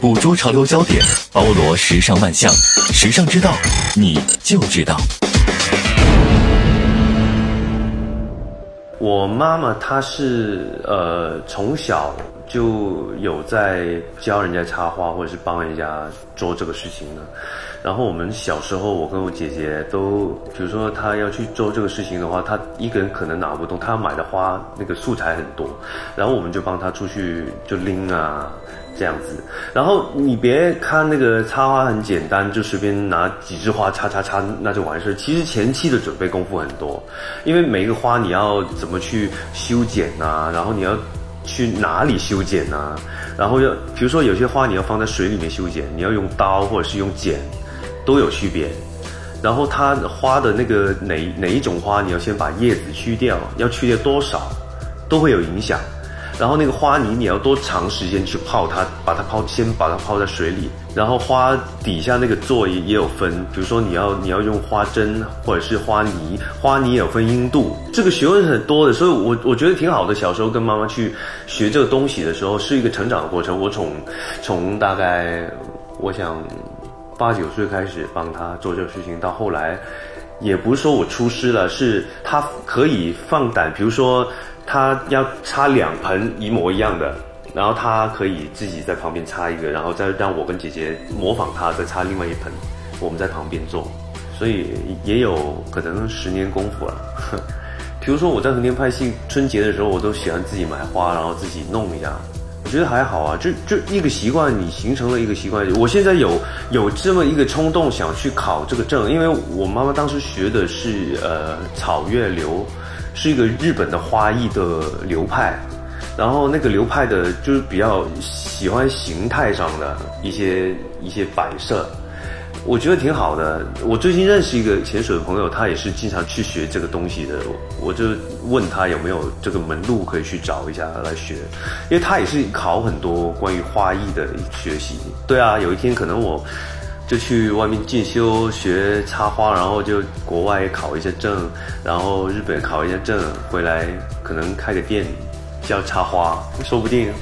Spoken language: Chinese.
捕捉潮流焦点，包罗时尚万象，时尚之道，你就知道。我妈妈她是呃从小就有在教人家插花，或者是帮人家做这个事情的。然后我们小时候，我跟我姐姐都，比如说她要去做这个事情的话，她一个人可能拿不动，她要买的花那个素材很多，然后我们就帮她出去就拎啊这样子。然后你别看那个插花很简单，就随便拿几枝花插插插那就完事。其实前期的准备功夫很多，因为每一个花你要怎么去修剪啊，然后你要去哪里修剪呢，然后要比如说有些花你要放在水里面修剪，你要用刀或者是用剪。都有区别，然后它花的那个哪哪一种花，你要先把叶子去掉，要去掉多少，都会有影响。然后那个花泥你要多长时间去泡它，把它泡先把它泡在水里。然后花底下那个座也也有分，比如说你要你要用花针或者是花泥，花泥也有分硬度，这个学问很多的。所以我我觉得挺好的。小时候跟妈妈去学这个东西的时候，是一个成长的过程。我从从大概我想。八九岁开始帮他做这个事情，到后来，也不是说我出师了，是他可以放胆，比如说他要插两盆一模一样的，然后他可以自己在旁边插一个，然后再让我跟姐姐模仿他，再插另外一盆，我们在旁边做，所以也有可能十年功夫了。比如说我在横店拍戏，春节的时候我都喜欢自己买花，然后自己弄一下。我觉得还好啊，就就一个习惯，你形成了一个习惯。我现在有有这么一个冲动，想去考这个证，因为我妈妈当时学的是呃草月流，是一个日本的花艺的流派，然后那个流派的就是比较喜欢形态上的一些一些摆设。我觉得挺好的。我最近认识一个潜水的朋友，他也是经常去学这个东西的。我就问他有没有这个门路可以去找一下来学，因为他也是考很多关于花艺的学习。对啊，有一天可能我就去外面进修学插花，然后就国外考一些证，然后日本考一些证，回来可能开个店叫插花，说不定。